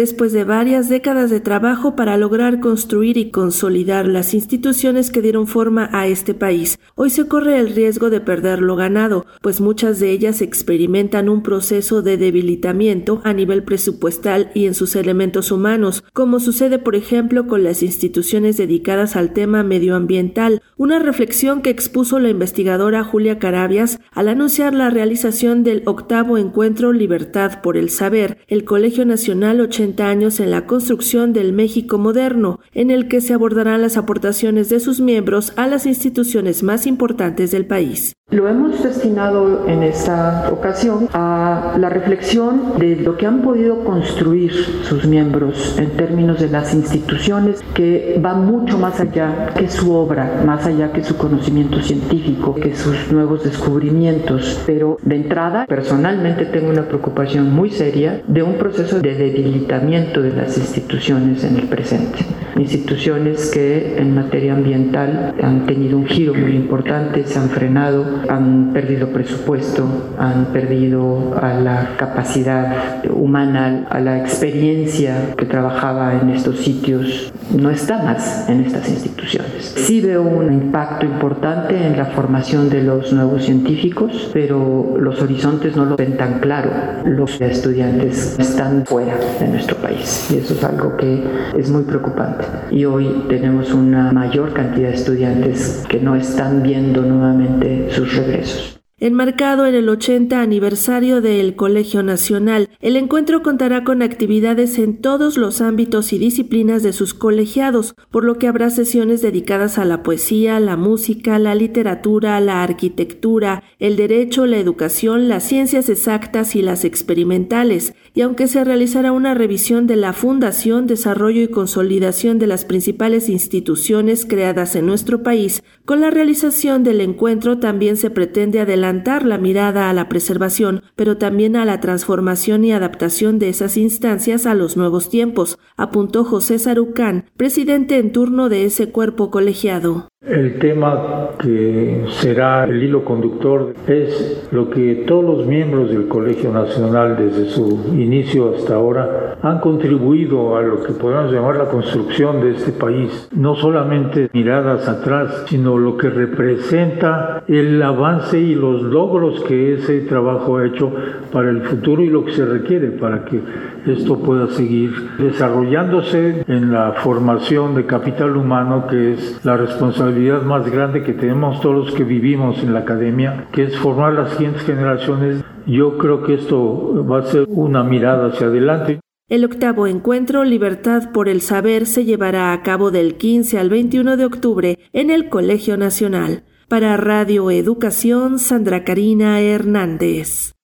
después de varias décadas de trabajo para lograr construir y consolidar las instituciones que dieron forma a este país. Hoy se corre el riesgo de perder lo ganado, pues muchas de ellas experimentan un proceso de debilitamiento a nivel presupuestal y en sus elementos humanos, como sucede por ejemplo con las instituciones dedicadas al tema medioambiental, una reflexión que expuso la investigadora Julia Carabias al anunciar la realización del octavo encuentro Libertad por el Saber, el Colegio Nacional 80 años en la construcción del México moderno, en el que se abordarán las aportaciones de sus miembros a las instituciones más importantes del país. Lo hemos destinado en esta ocasión a la reflexión de lo que han podido construir sus miembros en términos de las instituciones que van mucho más allá que su obra, más allá que su conocimiento científico, que sus nuevos descubrimientos. Pero de entrada, personalmente tengo una preocupación muy seria de un proceso de debilitamiento de las instituciones en el presente. Instituciones que en materia ambiental han tenido un giro muy importante, se han frenado han perdido presupuesto, han perdido a la capacidad humana, a la experiencia que trabajaba en estos sitios, no está más en estas instituciones. Sí veo un impacto importante en la formación de los nuevos científicos, pero los horizontes no lo ven tan claro. Los estudiantes están fuera de nuestro país y eso es algo que es muy preocupante. Y hoy tenemos una mayor cantidad de estudiantes que no están viendo nuevamente sus regresos. Enmarcado en el 80 aniversario del Colegio Nacional, el encuentro contará con actividades en todos los ámbitos y disciplinas de sus colegiados, por lo que habrá sesiones dedicadas a la poesía, la música, la literatura, la arquitectura, el derecho, la educación, las ciencias exactas y las experimentales, y aunque se realizará una revisión de la fundación, desarrollo y consolidación de las principales instituciones creadas en nuestro país, con la realización del encuentro también se pretende adelantar la mirada a la preservación, pero también a la transformación y adaptación de esas instancias a los nuevos tiempos, apuntó José Sarucán, presidente en turno de ese cuerpo colegiado. El tema que será el hilo conductor es lo que todos los miembros del Colegio Nacional desde su inicio hasta ahora han contribuido a lo que podemos llamar la construcción de este país. No solamente miradas atrás, sino lo que representa el avance y los logros que ese trabajo ha hecho para el futuro y lo que se requiere para que esto pueda seguir desarrollándose en la formación de capital humano que es la responsabilidad más grande que tenemos todos los que vivimos en la academia, que es formar las siguientes generaciones. Yo creo que esto va a ser una mirada hacia adelante. El octavo encuentro Libertad por el Saber se llevará a cabo del 15 al 21 de octubre en el Colegio Nacional. Para Radio Educación, Sandra Karina Hernández.